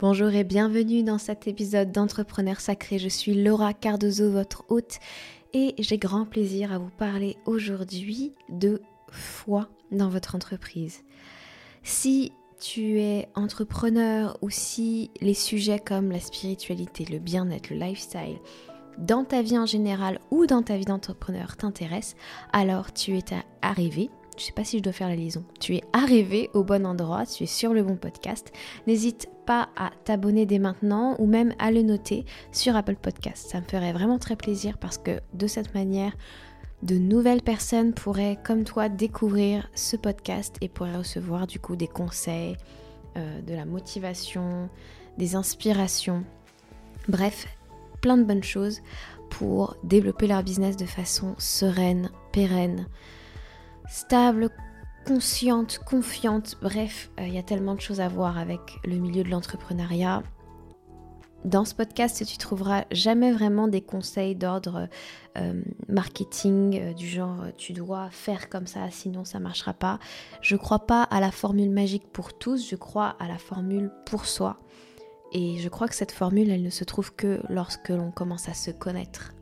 Bonjour et bienvenue dans cet épisode d'Entrepreneur Sacré. Je suis Laura Cardozo, votre hôte, et j'ai grand plaisir à vous parler aujourd'hui de foi dans votre entreprise. Si tu es entrepreneur ou si les sujets comme la spiritualité, le bien-être, le lifestyle, dans ta vie en général ou dans ta vie d'entrepreneur t'intéressent, alors tu es arrivé je sais pas si je dois faire la liaison. Tu es arrivé au bon endroit, tu es sur le bon podcast. N'hésite pas à t'abonner dès maintenant ou même à le noter sur Apple Podcast. Ça me ferait vraiment très plaisir parce que de cette manière, de nouvelles personnes pourraient, comme toi, découvrir ce podcast et pourraient recevoir du coup des conseils, euh, de la motivation, des inspirations. Bref, plein de bonnes choses pour développer leur business de façon sereine, pérenne, stable, consciente, confiante. Bref, euh, il y a tellement de choses à voir avec le milieu de l'entrepreneuriat. Dans ce podcast, tu trouveras jamais vraiment des conseils d'ordre euh, marketing, euh, du genre tu dois faire comme ça, sinon ça marchera pas. Je crois pas à la formule magique pour tous, je crois à la formule pour soi. Et je crois que cette formule, elle ne se trouve que lorsque l'on commence à se connaître.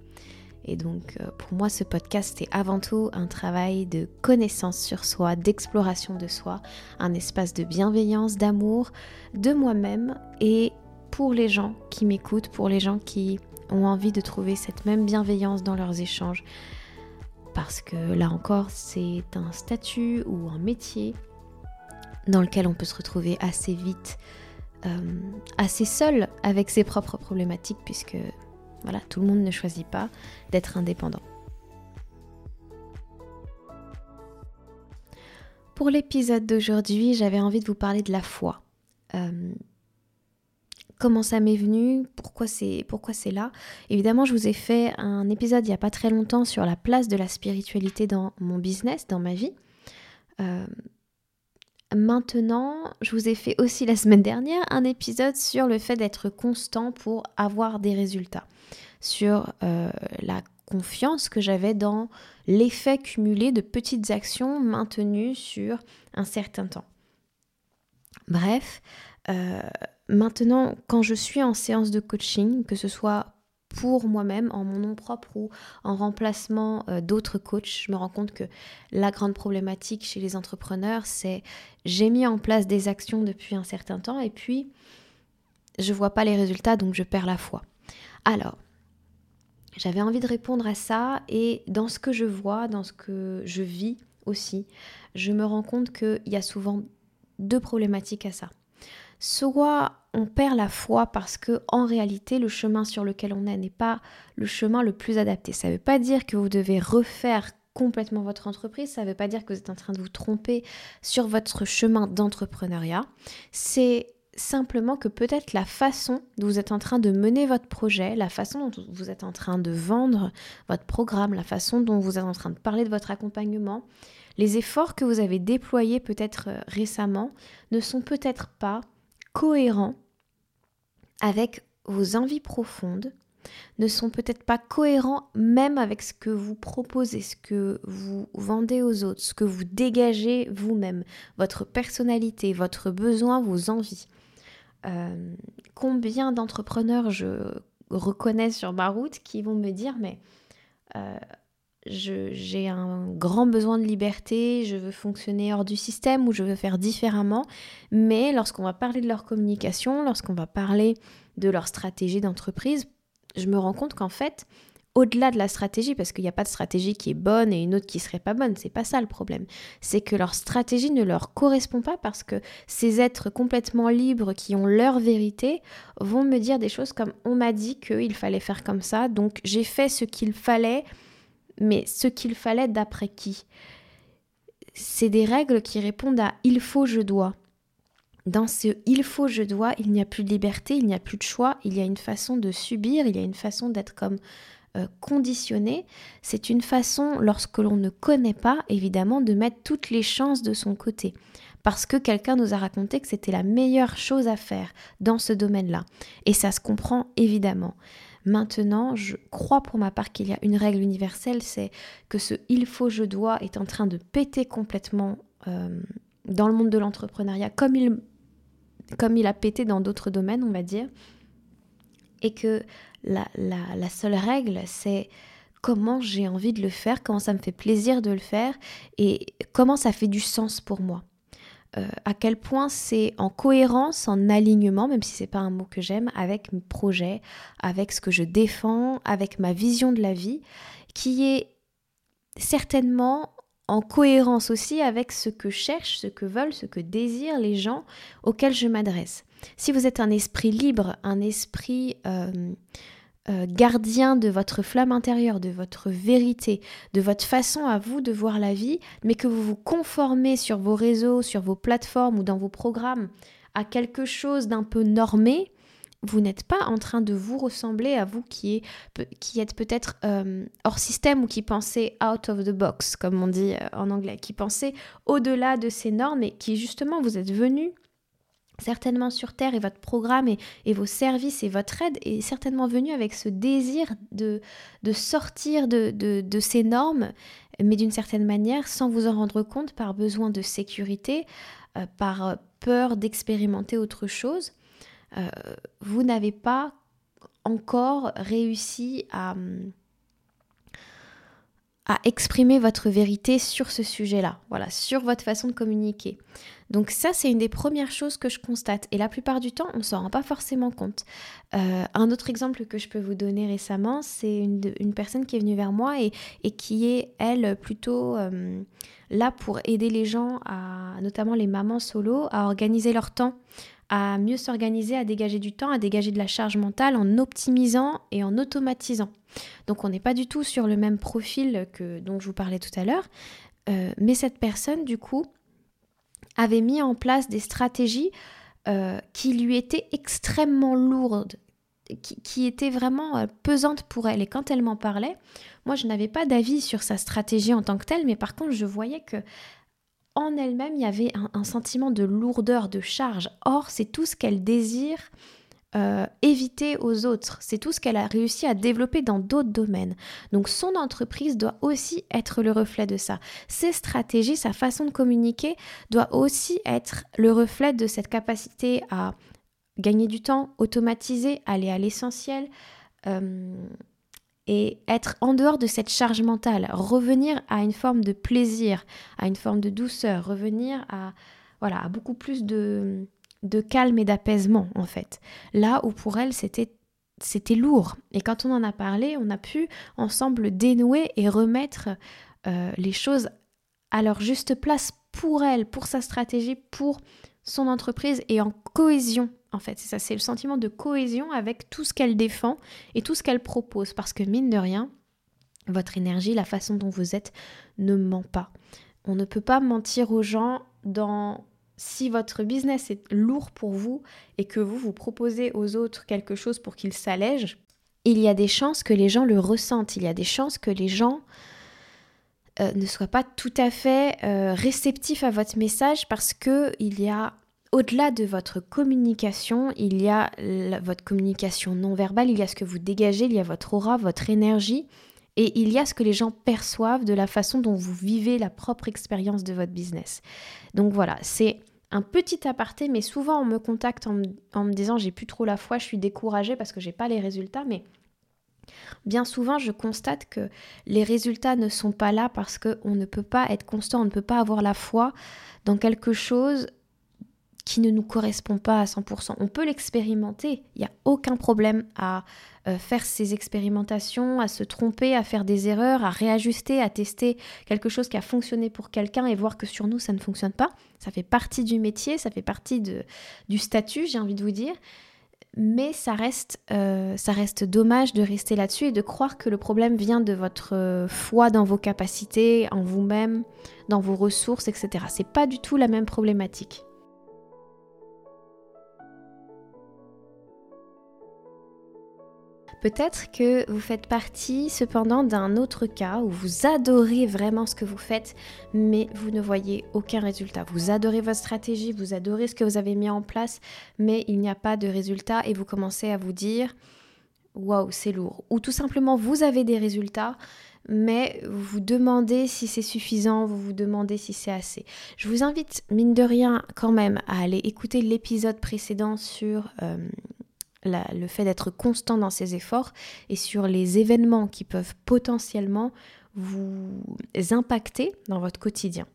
Et donc euh, pour moi ce podcast est avant tout un travail de connaissance sur soi, d'exploration de soi, un espace de bienveillance, d'amour de moi-même et pour les gens qui m'écoutent, pour les gens qui ont envie de trouver cette même bienveillance dans leurs échanges. Parce que là encore c'est un statut ou un métier dans lequel on peut se retrouver assez vite, euh, assez seul avec ses propres problématiques puisque voilà, tout le monde ne choisit pas d'être indépendant. Pour l'épisode d'aujourd'hui, j'avais envie de vous parler de la foi. Euh, comment ça m'est venu, pourquoi c'est là. Évidemment, je vous ai fait un épisode il n'y a pas très longtemps sur la place de la spiritualité dans mon business, dans ma vie. Euh, Maintenant, je vous ai fait aussi la semaine dernière un épisode sur le fait d'être constant pour avoir des résultats, sur euh, la confiance que j'avais dans l'effet cumulé de petites actions maintenues sur un certain temps. Bref, euh, maintenant, quand je suis en séance de coaching, que ce soit pour moi-même, en mon nom propre ou en remplacement euh, d'autres coachs. Je me rends compte que la grande problématique chez les entrepreneurs, c'est j'ai mis en place des actions depuis un certain temps et puis je vois pas les résultats, donc je perds la foi. Alors, j'avais envie de répondre à ça et dans ce que je vois, dans ce que je vis aussi, je me rends compte qu'il y a souvent deux problématiques à ça. Soit on perd la foi parce que en réalité le chemin sur lequel on est n'est pas le chemin le plus adapté. Ça ne veut pas dire que vous devez refaire complètement votre entreprise, ça ne veut pas dire que vous êtes en train de vous tromper sur votre chemin d'entrepreneuriat. C'est simplement que peut-être la façon dont vous êtes en train de mener votre projet, la façon dont vous êtes en train de vendre votre programme, la façon dont vous êtes en train de parler de votre accompagnement, les efforts que vous avez déployés peut-être euh, récemment ne sont peut-être pas cohérents avec vos envies profondes, ne sont peut-être pas cohérents même avec ce que vous proposez, ce que vous vendez aux autres, ce que vous dégagez vous-même, votre personnalité, votre besoin, vos envies. Euh, combien d'entrepreneurs je reconnais sur ma route qui vont me dire mais euh, j'ai un grand besoin de liberté, je veux fonctionner hors du système ou je veux faire différemment. Mais lorsqu'on va parler de leur communication, lorsqu'on va parler de leur stratégie d'entreprise, je me rends compte qu'en fait, au-delà de la stratégie, parce qu'il n'y a pas de stratégie qui est bonne et une autre qui serait pas bonne, c'est pas ça le problème. C'est que leur stratégie ne leur correspond pas parce que ces êtres complètement libres qui ont leur vérité vont me dire des choses comme on m'a dit qu'il fallait faire comme ça, donc j'ai fait ce qu'il fallait mais ce qu'il fallait d'après qui? C'est des règles qui répondent à il faut, je dois. Dans ce il faut, je dois, il n'y a plus de liberté, il n'y a plus de choix, il y a une façon de subir, il y a une façon d'être comme euh, conditionné. C'est une façon, lorsque l'on ne connaît pas, évidemment, de mettre toutes les chances de son côté. Parce que quelqu'un nous a raconté que c'était la meilleure chose à faire dans ce domaine-là. Et ça se comprend évidemment. Maintenant, je crois pour ma part qu'il y a une règle universelle, c'est que ce il faut, je dois est en train de péter complètement euh, dans le monde de l'entrepreneuriat, comme il a pété dans d'autres domaines, on va dire. Et que la, la seule règle, c'est comment j'ai envie de le faire, comment ça me fait plaisir de le faire et comment ça fait du sens pour moi. Euh, à quel point c'est en cohérence, en alignement, même si c'est pas un mot que j'aime, avec mes projets, avec ce que je défends, avec ma vision de la vie, qui est certainement en cohérence aussi avec ce que cherchent, ce que veulent, ce que désirent les gens auxquels je m'adresse. Si vous êtes un esprit libre, un esprit euh, euh, gardien de votre flamme intérieure, de votre vérité, de votre façon à vous de voir la vie, mais que vous vous conformez sur vos réseaux, sur vos plateformes ou dans vos programmes à quelque chose d'un peu normé, vous n'êtes pas en train de vous ressembler à vous qui, qui êtes peut-être euh, hors système ou qui pensez out of the box, comme on dit euh, en anglais, qui pensez au-delà de ces normes et qui justement vous êtes venu certainement sur Terre et votre programme et, vos services et votre aide est certainement venu avec ce désir de, sortir de, ces normes, mais d'une certaine manière sans vous en rendre compte par besoin de sécurité, euh, par peur d'expérimenter autre chose. Euh, vous n'avez pas encore réussi à à exprimer votre vérité sur ce sujet-là, voilà, sur votre façon de communiquer. Donc ça, c'est une des premières choses que je constate. Et la plupart du temps, on ne s'en rend pas forcément compte. Euh, un autre exemple que je peux vous donner récemment, c'est une, personne qui est venue vers moi et, qui est, elle, plutôt euh, là pour aider les gens, notamment les mamans solo, à organiser leur temps à mieux s'organiser, à dégager du temps, à dégager de la charge mentale en optimisant et en automatisant. Donc on n'est pas du tout sur le même profil que dont je vous parlais tout à l'heure, euh, mais cette personne du coup avait mis en place des stratégies euh, qui lui étaient extrêmement lourdes, qui, étaient vraiment euh, pesantes pour elle. Et quand elle m'en parlait, moi je n'avais pas d'avis sur sa stratégie en tant que telle, mais par contre je voyais que en elle-même, il y avait un, sentiment de lourdeur, de charge. Or, c'est tout ce qu'elle désire euh, éviter aux autres. C'est tout ce qu'elle a réussi à développer dans d'autres domaines. Donc son entreprise doit aussi être le reflet de ça. Ses stratégies, sa façon de communiquer doit aussi être le reflet de cette capacité à gagner du temps, automatiser, aller à l'essentiel. Euh, et être en dehors de cette charge mentale, revenir à une forme de plaisir, à une forme de douceur, revenir à voilà, beaucoup plus de, de calme et d'apaisement en fait. Là où pour elle c'était c'était lourd. Et quand on en a parlé, on a pu ensemble dénouer et remettre euh, les choses à leur juste place pour elle, pour sa stratégie, pour son entreprise et en cohésion en fait. C'est le sentiment de cohésion avec tout ce qu'elle défend et tout ce qu'elle propose. Parce que mine de rien, votre énergie, la façon dont vous êtes, ne ment pas. On ne peut pas mentir aux gens dans si votre business est lourd pour vous et que vous vous proposez aux autres quelque chose pour qu'ils s'allègent, il y a des chances que les gens le ressentent, il y a des chances que les gens euh, ne soient pas tout à fait euh, réceptifs à votre message parce que il y a au-delà de votre communication, il y a votre communication non verbale, il y a ce que vous dégagez, il y a votre aura, votre énergie, et il y a ce que les gens perçoivent de la façon dont vous vivez la propre expérience de votre business. Donc voilà, c'est un petit aparté, mais souvent on me contacte en, me disant j'ai plus trop la foi, je suis découragée parce que j'ai pas les résultats, mais Bien souvent, je constate que les résultats ne sont pas là parce qu'on ne peut pas être constant, on ne peut pas avoir la foi dans quelque chose qui ne nous correspond pas à 100%. On peut l'expérimenter, il n'y a aucun problème à euh, faire ces expérimentations, à se tromper, à faire des erreurs, à réajuster, à tester quelque chose qui a fonctionné pour quelqu'un et voir que sur nous ça ne fonctionne pas. Ça fait partie du métier, ça fait partie de, du statut, j'ai envie de vous dire. Mais ça reste, euh, ça reste dommage de rester là-dessus et de croire que le problème vient de votre euh, foi dans vos capacités, en vous-même, dans vos ressources, etc. C'est pas du tout la même problématique. Peut-être que vous faites partie cependant d'un autre cas où vous adorez vraiment ce que vous faites, mais vous ne voyez aucun résultat. Vous adorez votre stratégie, vous adorez ce que vous avez mis en place, mais il n'y a pas de résultat et vous commencez à vous dire waouh, c'est lourd. Ou tout simplement, vous avez des résultats, mais vous vous demandez si c'est suffisant, vous vous demandez si c'est assez. Je vous invite, mine de rien, quand même, à aller écouter l'épisode précédent sur euh, le fait d'être constant dans ses efforts et sur les événements qui peuvent potentiellement vous impacter dans votre quotidien.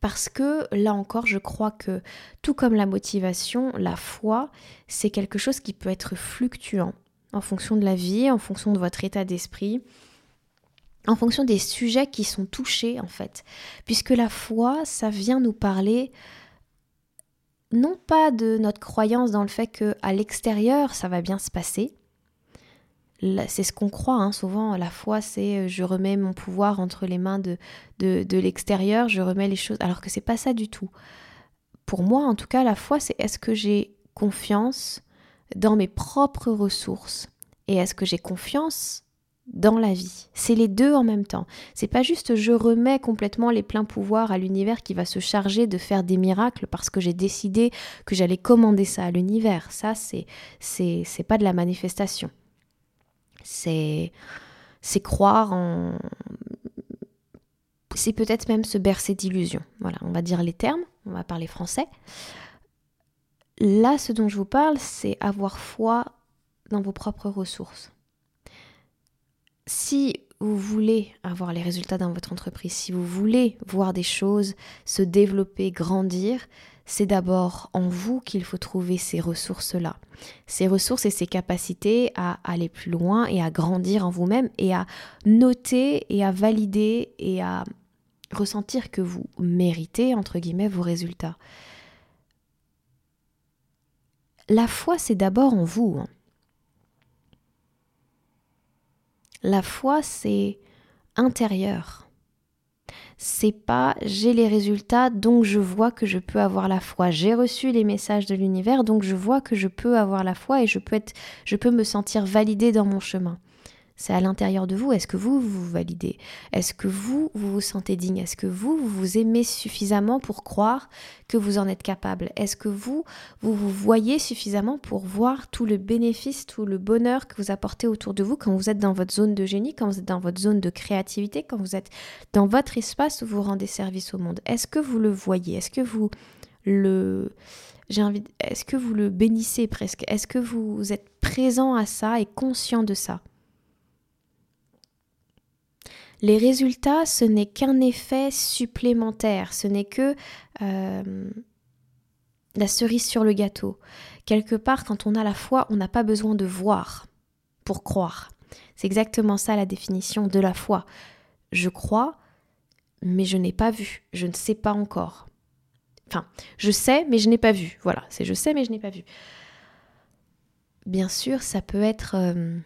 Parce que là encore, je crois que tout comme la motivation, la foi, c'est quelque chose qui peut être fluctuant en fonction de la vie, en fonction de votre état d'esprit, en fonction des sujets qui sont touchés en fait. Puisque la foi, ça vient nous parler non pas de notre croyance dans le fait que à l'extérieur ça va bien se passer. C'est ce qu'on croit hein. souvent. La foi, c'est euh, je remets mon pouvoir entre les mains de, de, de l'extérieur, je remets les choses. Alors que c'est pas ça du tout. Pour moi, en tout cas, la foi, c'est est-ce que j'ai confiance dans mes propres ressources et est-ce que j'ai confiance dans la vie. C'est les deux en même temps. C'est pas juste je remets complètement les pleins pouvoirs à l'univers qui va se charger de faire des miracles parce que j'ai décidé que j'allais commander ça à l'univers. Ça c'est c'est c'est pas de la manifestation. C'est c'est croire en c'est peut-être même se bercer d'illusions. Voilà, on va dire les termes, on va parler français. Là, ce dont je vous parle, c'est avoir foi dans vos propres ressources si vous voulez avoir les résultats dans votre entreprise, si vous voulez voir des choses se développer, grandir, c'est d'abord en vous qu'il faut trouver ces ressources-là. Ces ressources et ces capacités à aller plus loin et à grandir en vous-même et à noter et à valider et à ressentir que vous méritez, entre guillemets, vos résultats. La foi, c'est d'abord en vous. Hein. La foi, c'est intérieur. C'est pas j'ai les résultats, donc je vois que je peux avoir la foi. J'ai reçu les messages de l'univers, donc je vois que je peux avoir la foi et je peux, être, je peux me sentir validé dans mon chemin. C'est à l'intérieur de vous. Est-ce que vous, vous validez? Est-ce que vous, vous sentez digne? Est-ce que vous, vous aimez suffisamment pour croire que vous en êtes capable? Est-ce que vous, vous vous voyez suffisamment pour voir tout le bénéfice, tout le bonheur que vous apportez autour de vous quand vous êtes dans votre zone de génie, quand vous êtes dans votre zone de créativité, quand vous êtes dans votre espace où vous rendez service au monde? Est-ce que vous le voyez? Est-ce que vous le est-ce que vous le bénissez presque? Est-ce que vous êtes présent à ça et conscient de ça? Les résultats, ce n'est qu'un effet supplémentaire, ce n'est que euh, la cerise sur le gâteau. Quelque part, quand on a la foi, on n'a pas besoin de voir pour croire. C'est exactement ça la définition de la foi. Je crois, mais je n'ai pas vu, je ne sais pas encore. Enfin, je sais, mais je n'ai pas vu. Voilà, c'est je sais, mais je n'ai pas vu. Bien sûr, ça peut être euh,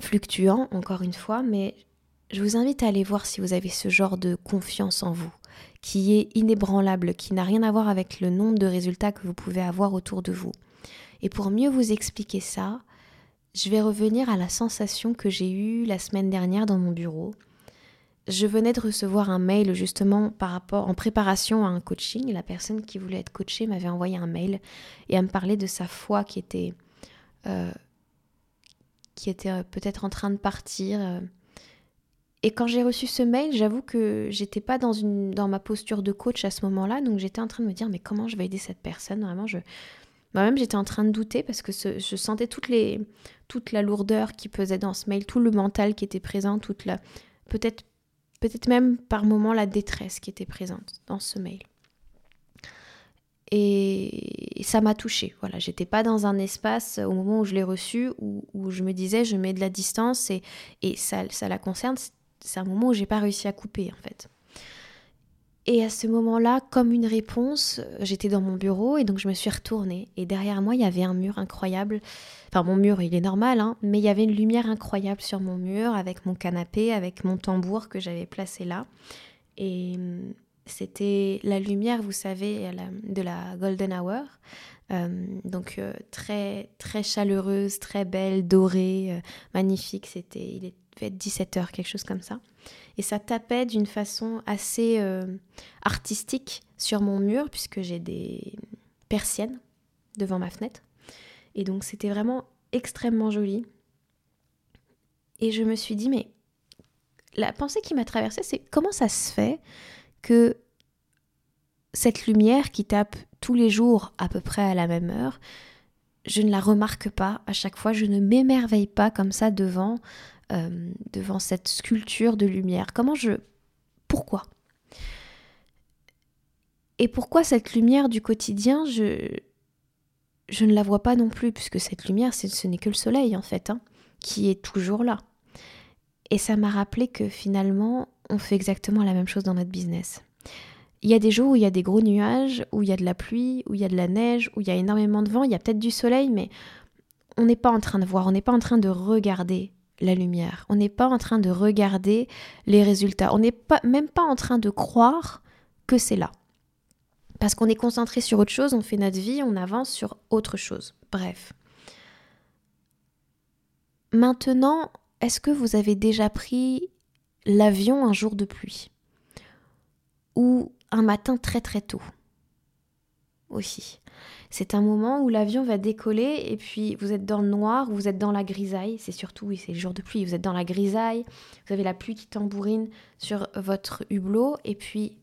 fluctuant, encore une fois, mais je vous invite à aller voir si vous avez ce genre de confiance en vous, qui est inébranlable, qui n'a rien à voir avec le nombre de résultats que vous pouvez avoir autour de vous. Et pour mieux vous expliquer ça, je vais revenir à la sensation que j'ai eue la semaine dernière dans mon bureau. Je venais de recevoir un mail justement par rapport en préparation à un coaching. La personne qui voulait être coachée m'avait envoyé un mail et à me parler de sa foi qui était euh, qui était euh, peut-être en train de partir. Et quand j'ai reçu ce mail, j'avoue que j'étais pas dans, ma posture de coach à ce moment-là, donc j'étais en train de me dire mais comment je vais aider cette personne? Vraiment, moi-même j'étais en train de douter parce que je sentais toute la lourdeur qui pesait dans ce mail, tout le mental qui était présent, toute la, peut-être, même par moments la détresse qui était présente dans ce mail. Et ça m'a touchée. Voilà, j'étais pas dans un espace au moment où je l'ai reçu où, je me disais je mets de la distance et, ça la concerne c'est un moment où j'ai pas réussi à couper en fait. Et à ce moment-là, comme une réponse, j'étais dans mon bureau et donc je me suis retournée. Et derrière moi, il y avait un mur incroyable. Enfin, mon mur, il est normal, hein, mais il y avait une lumière incroyable sur mon mur, avec mon canapé, avec mon tambour que j'avais placé là. Et hum, c'était la lumière, vous savez, de la Golden Hour. Euh, donc euh, très très chaleureuse, très belle, dorée, euh, magnifique. C'était, il devait être 17 heures, quelque chose comme ça. Et ça tapait d'une façon assez artistique sur mon mur puisque j'ai des persiennes devant ma fenêtre. Et donc c'était vraiment extrêmement joli. Et je me suis dit mais la pensée qui m'a traversée, c'est comment ça se fait que cette lumière qui tape tous les jours à peu près à la même heure, je ne la remarque pas à chaque fois, je ne m'émerveille pas comme ça devant, euh, devant cette sculpture de lumière. Comment je... Pourquoi? Et pourquoi cette lumière du quotidien, je, je ne la vois pas non plus, puisque cette lumière, ce n'est que le soleil en fait, hein, qui est toujours là. Et ça m'a rappelé que finalement, on fait exactement la même chose dans notre business. Il y a des jours où il y a des gros nuages, où il y a de la pluie, où il y a de la neige, où il y a énormément de vent, il y a peut-être du soleil, mais on n'est pas en train de voir, on n'est pas en train de regarder la lumière, on n'est pas en train de regarder les résultats, on n'est pas, même pas en train de croire que c'est là. Parce qu'on est concentré sur autre chose, on fait notre vie, on avance sur autre chose. Bref. Maintenant, est-ce que vous avez déjà pris l'avion un jour de pluie? Ou un matin très très tôt? Aussi. C'est un moment où l'avion va décoller et puis vous êtes dans le noir, vous êtes dans la grisaille, c'est surtout, oui, c'est le jour de pluie, vous êtes dans la grisaille, vous avez la pluie qui tambourine sur votre hublot et puis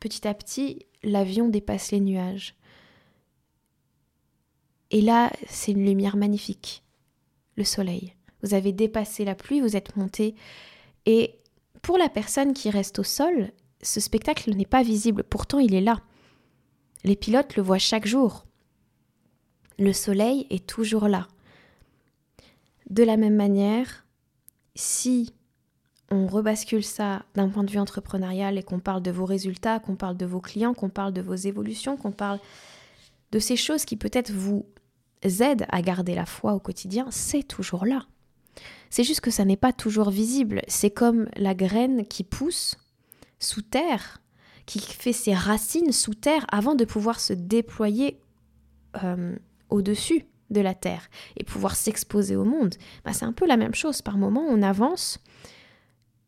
petit à petit, l'avion dépasse les nuages. Et là, c'est une lumière magnifique, le soleil. Vous avez dépassé la pluie, vous êtes monté. Et pour la personne qui reste au sol, ce spectacle n'est pas visible, pourtant il est là. Les pilotes le voient chaque jour. Le soleil est toujours là. De la même manière, si on rebascule ça d'un point de vue entrepreneurial et qu'on parle de vos résultats, qu'on parle de vos clients, qu'on parle de vos évolutions, qu'on parle de ces choses qui peut-être vous aident à garder la foi au quotidien, c'est toujours là. C'est juste que ça n'est pas toujours visible. C'est comme la graine qui pousse sous terre, qui fait ses racines sous terre avant de pouvoir se déployer euh, au-dessus de la terre et pouvoir s'exposer au monde. Bah, c'est un peu la même chose. Par moment, on avance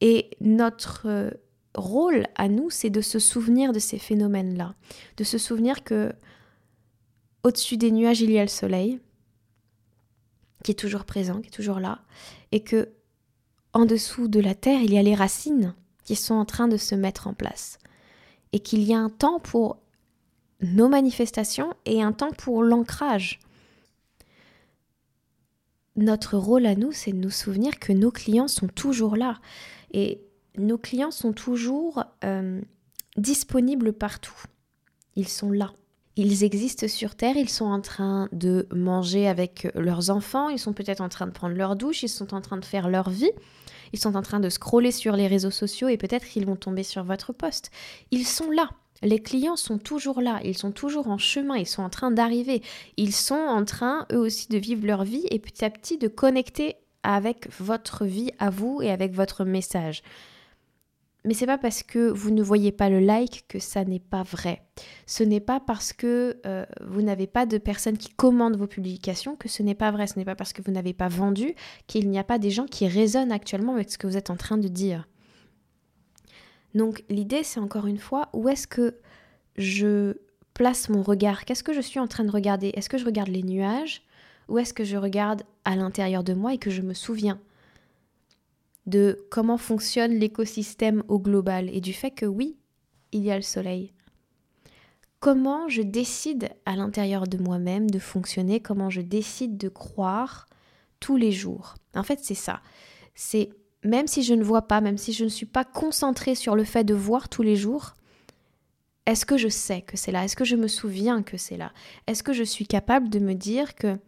et notre euh, rôle à nous, c'est de se souvenir de ces phénomènes-là, de se souvenir que au-dessus des nuages, il y a le soleil, qui est toujours présent, qui est toujours là, et que en dessous de la terre, il y a les racines qui sont en train de se mettre en place. Et qu'il y a un temps pour nos manifestations et un temps pour l'ancrage. Notre rôle à nous, c'est de nous souvenir que nos clients sont toujours là. Et nos clients sont toujours euh, disponibles partout. Ils sont là. Ils existent sur Terre, ils sont en train de manger avec leurs enfants, ils sont peut-être en train de prendre leur douche, ils sont en train de faire leur vie, ils sont en train de scroller sur les réseaux sociaux et peut-être qu'ils vont tomber sur votre poste. Ils sont là. Les clients sont toujours là, ils sont toujours en chemin, ils sont en train d'arriver, ils sont en train eux aussi de vivre leur vie et petit à petit de connecter avec votre vie à vous et avec votre message. Mais c'est pas parce que vous ne voyez pas le like que ça n'est pas vrai. Ce n'est pas parce que euh, vous n'avez pas de personnes qui commandent vos publications que ce n'est pas vrai. Ce n'est pas parce que vous n'avez pas vendu qu'il n'y a pas des gens qui résonnent actuellement avec ce que vous êtes en train de dire. Donc l'idée c'est encore une fois où est-ce que je place mon regard? Qu'est-ce que je suis en train de regarder? Est-ce que je regarde les nuages? Ou est-ce que je regarde à l'intérieur de moi et que je me souviens? De comment fonctionne l'écosystème au global et du fait que oui, il y a le soleil. Comment je décide à l'intérieur de moi-même de fonctionner, comment je décide de croire tous les jours. En fait, c'est ça. C'est même si je ne vois pas, même si je ne suis pas concentrée sur le fait de voir tous les jours, est-ce que je sais que c'est là? Est-ce que je me souviens que c'est là? Est-ce que je suis capable de me dire que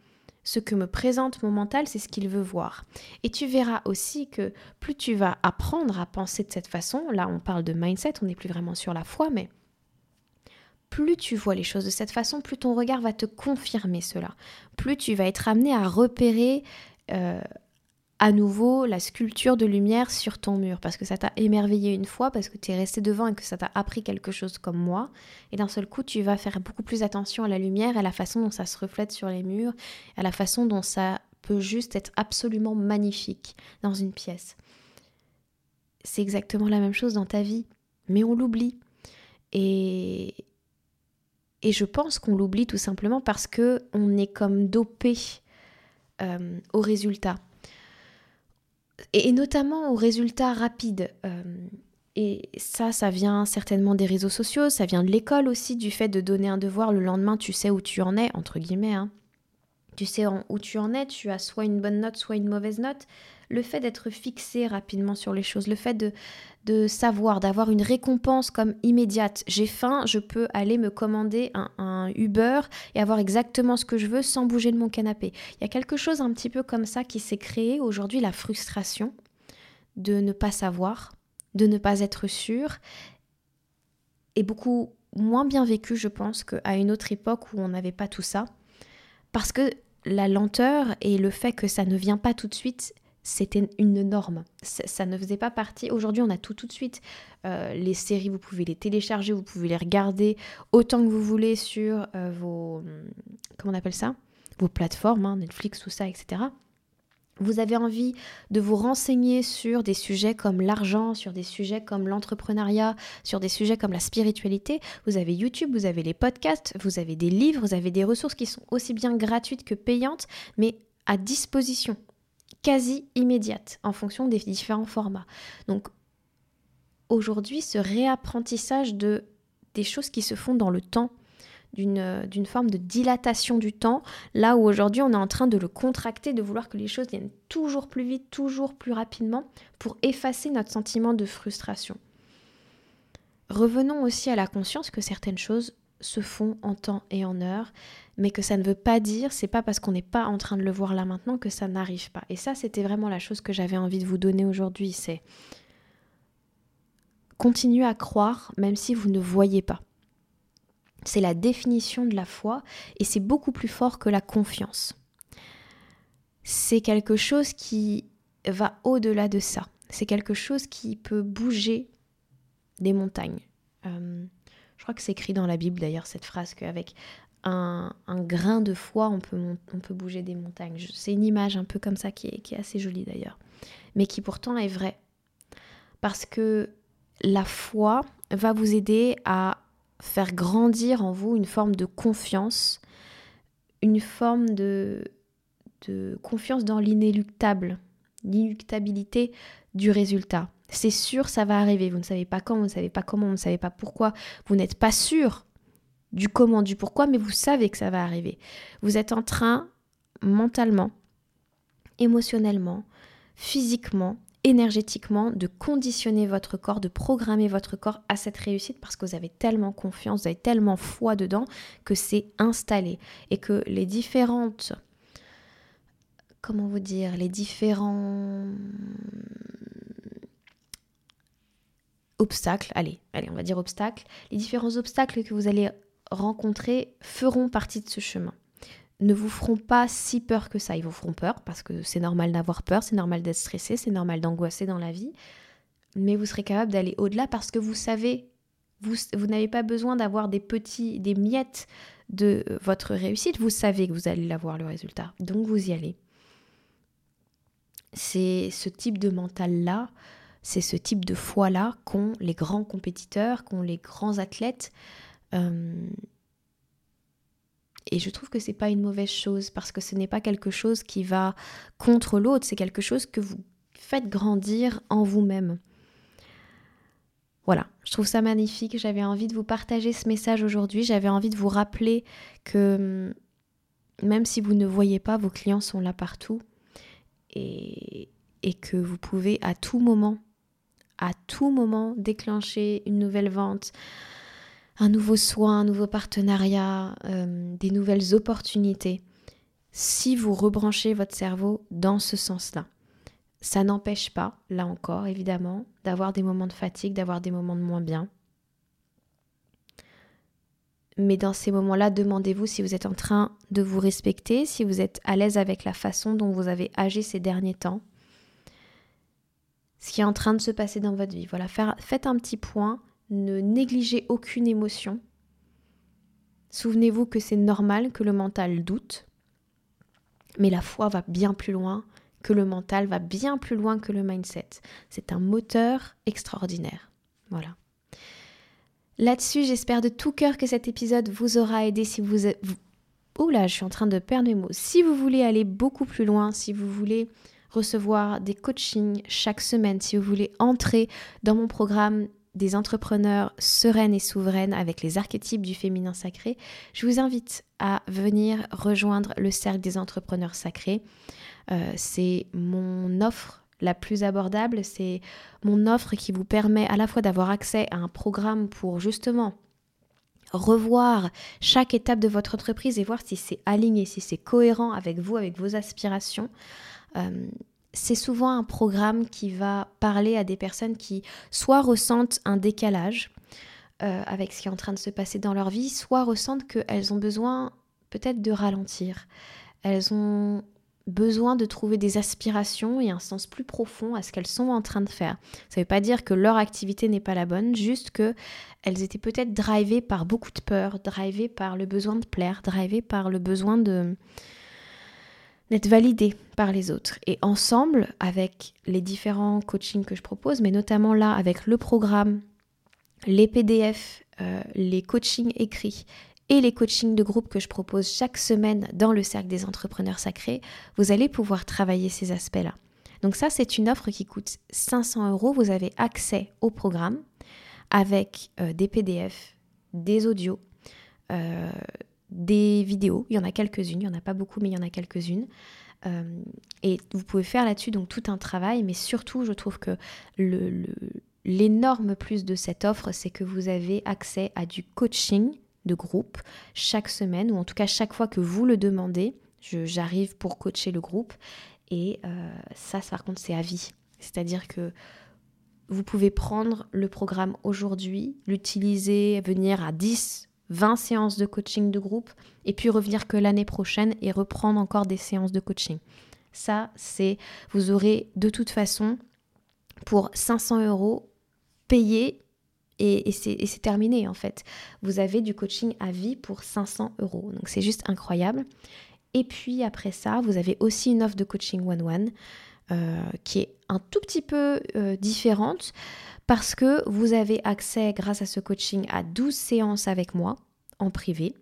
ce que me présente mon mental, c'est ce qu'il veut voir. Et tu verras aussi que plus tu vas apprendre à penser de cette façon, là on parle de mindset, on n'est plus vraiment sur la foi, mais plus tu vois les choses de cette façon, plus ton regard va te confirmer cela. Plus tu vas être amené à repérer euh, à nouveau la sculpture de lumière sur ton mur parce que ça t'a émerveillé une fois, parce que tu es resté devant et que ça t'a appris quelque chose comme moi. Et d'un seul coup, tu vas faire beaucoup plus attention à la lumière, à la façon dont ça se reflète sur les murs, à la façon dont ça peut juste être absolument magnifique dans une pièce. C'est exactement la même chose dans ta vie, mais on l'oublie. Et, et je pense qu'on l'oublie tout simplement parce que on est comme dopé euh, au résultat et, notamment aux résultats rapides. Euh, et ça, ça vient certainement des réseaux sociaux, ça vient de l'école aussi, du fait de donner un devoir le lendemain, tu sais où tu en es, entre guillemets. Hein. Tu sais où tu en es, tu as soit une bonne note, soit une mauvaise note. Le fait d'être fixé rapidement sur les choses, le fait de, savoir, d'avoir une récompense comme immédiate. J'ai faim, je peux aller me commander un, un, Uber et avoir exactement ce que je veux sans bouger de mon canapé. Il y a quelque chose un petit peu comme ça qui s'est créé aujourd'hui, la frustration de ne pas savoir, de ne pas être sûr est beaucoup moins bien vécu, je pense, qu'à une autre époque où on n'avait pas tout ça. Parce que la lenteur et le fait que ça ne vient pas tout de suite, c'était une norme. Ça, ne faisait pas partie. Aujourd'hui, on a tout tout de suite. Euh, les séries, vous pouvez les télécharger, vous pouvez les regarder autant que vous voulez sur euh, vos. Comment on appelle ça? Vos plateformes, hein, Netflix, tout ça, etc vous avez envie de vous renseigner sur des sujets comme l'argent, sur des sujets comme l'entrepreneuriat, sur des sujets comme la spiritualité, vous avez YouTube, vous avez les podcasts, vous avez des livres, vous avez des ressources qui sont aussi bien gratuites que payantes, mais à disposition, quasi immédiate, en fonction des différents formats. Donc aujourd'hui, ce réapprentissage de des choses qui se font dans le temps, d'une forme de dilatation du temps, là où aujourd'hui on est en train de le contracter, de vouloir que les choses viennent toujours plus vite, toujours plus rapidement, pour effacer notre sentiment de frustration. Revenons aussi à la conscience que certaines choses se font en temps et en heure, mais que ça ne veut pas dire, c'est pas parce qu'on n'est pas en train de le voir là maintenant que ça n'arrive pas. Et ça, c'était vraiment la chose que j'avais envie de vous donner aujourd'hui, c'est continuer à croire même si vous ne voyez pas. C'est la définition de la foi et c'est beaucoup plus fort que la confiance. C'est quelque chose qui va au-delà de ça. C'est quelque chose qui peut bouger des montagnes. Euh, je crois que c'est écrit dans la Bible d'ailleurs cette phrase qu'avec un, grain de foi on peut, bouger des montagnes. C'est une image un peu comme ça qui est, qui est assez jolie d'ailleurs, mais qui pourtant est vraie. Parce que la foi va vous aider à faire grandir en vous une forme de confiance, une forme de, de confiance dans l'inéluctable, l'inéluctabilité du résultat. C'est sûr, ça va arriver. Vous ne savez pas quand, vous ne savez pas comment, vous ne savez pas pourquoi. Vous n'êtes pas sûr du comment, du pourquoi, mais vous savez que ça va arriver. Vous êtes en train, mentalement, émotionnellement, physiquement, énergétiquement de conditionner votre corps, de programmer votre corps à cette réussite parce que vous avez tellement confiance, vous avez tellement foi dedans que c'est installé et que les différentes comment vous dire, les différents obstacles, allez, allez, on va dire obstacles, les différents obstacles que vous allez rencontrer feront partie de ce chemin ne vous feront pas si peur que ça. Ils vous feront peur parce que c'est normal d'avoir peur, c'est normal d'être stressé, c'est normal d'angoisser dans la vie. Mais vous serez capable d'aller au-delà parce que vous savez, vous, vous n'avez pas besoin d'avoir des petits, des miettes de votre réussite. Vous savez que vous allez l'avoir le résultat. Donc vous y allez. C'est ce type de mental-là, c'est ce type de foi-là qu'ont les grands compétiteurs, qu'ont les grands athlètes. Euh, et je trouve que c'est pas une mauvaise chose parce que ce n'est pas quelque chose qui va contre l'autre, c'est quelque chose que vous faites grandir en vous-même. Voilà, je trouve ça magnifique. J'avais envie de vous partager ce message aujourd'hui. J'avais envie de vous rappeler que hum, même si vous ne voyez pas, vos clients sont là partout et que vous pouvez à tout moment, à tout moment déclencher une nouvelle vente, un nouveau soin, un nouveau partenariat, euh, des nouvelles opportunités, si vous rebranchez votre cerveau dans ce sens-là. Ça n'empêche pas, là encore évidemment, d'avoir des moments de fatigue, d'avoir des moments de moins bien. Mais dans ces moments-là, demandez-vous si vous êtes en train de vous respecter, si vous êtes à l'aise avec la façon dont vous avez agi ces derniers temps, ce qui est en train de se passer dans votre vie. Voilà, faites un petit point ne négligez aucune émotion. Souvenez-vous que c'est normal que le mental doute, mais la foi va bien plus loin que le mental, va bien plus loin que le mindset. C'est un moteur extraordinaire. Voilà. Là-dessus, j'espère de tout cœur que cet épisode vous aura aidé si vous... Oula, je suis en train de perdre mes mots. Si vous voulez aller beaucoup plus loin, si vous voulez recevoir des coachings chaque semaine, si vous voulez entrer dans mon programme des entrepreneurs sereines et souveraines avec les archétypes du féminin sacré, je vous invite à venir rejoindre le cercle des entrepreneurs sacrés. Euh, c'est mon offre la plus abordable, c'est mon offre qui vous permet à la fois d'avoir accès à un programme pour justement revoir chaque étape de votre entreprise et voir si c'est aligné, si c'est cohérent avec vous, avec vos aspirations. Euh, c'est souvent un programme qui va parler à des personnes qui soit ressentent un décalage euh, avec ce qui est en train de se passer dans leur vie, soit ressentent qu'elles ont besoin peut-être de ralentir. Elles ont besoin de trouver des aspirations et un sens plus profond à ce qu'elles sont en train de faire. Ça ne veut pas dire que leur activité n'est pas la bonne, juste que elles étaient peut-être drivées par beaucoup de peur, drivées par le besoin de plaire, drivées par le besoin de d'être validées par les autres. Et ensemble, avec les différents coachings que je propose, mais notamment là avec le programme, les PDF, euh, les coachings écrits et les coachings de groupe que je propose chaque semaine dans le cercle des entrepreneurs sacrés, vous allez pouvoir travailler ces aspects-là. Donc ça, c'est une offre qui coûte 500 euros. Vous avez accès au programme avec euh, des PDF, des audios, euh, des vidéos. Il y en a quelques-unes, il n'y en a pas beaucoup, mais il y en a quelques-unes. Euh, et vous pouvez faire là-dessus donc tout un travail, mais surtout, je trouve que l'énorme plus de cette offre, c'est que vous avez accès à du coaching de groupe chaque semaine, ou en tout cas chaque fois que vous le demandez, j'arrive pour coacher le groupe. Et euh, ça, par contre, c'est à vie. C'est-à-dire que vous pouvez prendre le programme aujourd'hui, l'utiliser, venir à 10, 20 séances de coaching de groupe, et puis revenir que l'année prochaine et reprendre encore des séances de coaching. Ça, c'est, vous aurez de toute façon, pour 500 euros, payé et, c'est terminé en fait. Vous avez du coaching à vie pour 500 euros. Donc c'est juste incroyable. Et puis après ça, vous avez aussi une offre de coaching one-one euh, qui est un tout petit peu euh, différente parce que vous avez accès grâce à ce coaching à 12 séances avec moi en privé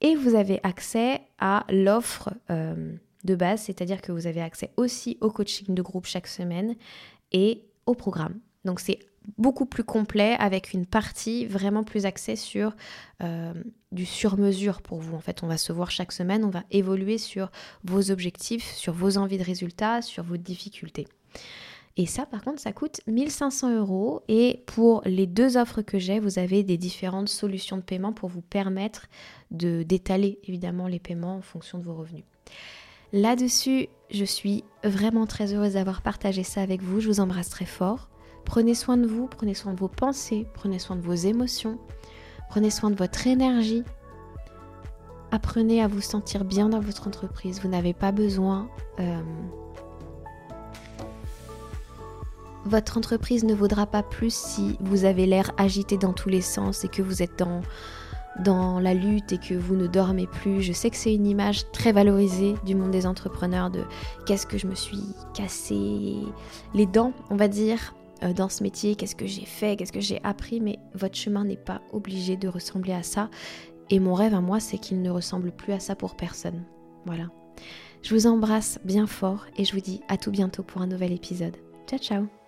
et vous avez accès à l'offre euh, de base, c'est-à-dire que vous avez accès aussi au coaching de groupe chaque semaine et au programme. Donc c'est beaucoup plus complet avec une partie vraiment plus axée sur euh, du sur-mesure pour vous. En fait, on va se voir chaque semaine, on va évoluer sur vos objectifs, sur vos envies de résultats, sur vos difficultés. Et ça, par contre, ça coûte 1500 euros. Et pour les deux offres que j'ai, vous avez des différentes solutions de paiement pour vous permettre de d'étaler évidemment les paiements en fonction de vos revenus. Là-dessus, je suis vraiment très heureuse d'avoir partagé ça avec vous. Je vous embrasse très fort. Prenez soin de vous, prenez soin de vos pensées, prenez soin de vos émotions, prenez soin de votre énergie. Apprenez à vous sentir bien dans votre entreprise. Vous n'avez pas besoin... Euh, votre entreprise ne vaudra pas plus si vous avez l'air agité dans tous les sens et que vous êtes dans, la lutte et que vous ne dormez plus. Je sais que c'est une image très valorisée du monde des entrepreneurs de qu'est-ce que je me suis cassé les dents, on va dire, euh, dans ce métier, qu'est-ce que j'ai fait, qu'est-ce que j'ai appris, mais votre chemin n'est pas obligé de ressembler à ça. Et mon rêve à moi, c'est qu'il ne ressemble plus à ça pour personne. Voilà. Je vous embrasse bien fort et je vous dis à tout bientôt pour un nouvel épisode. Ciao ciao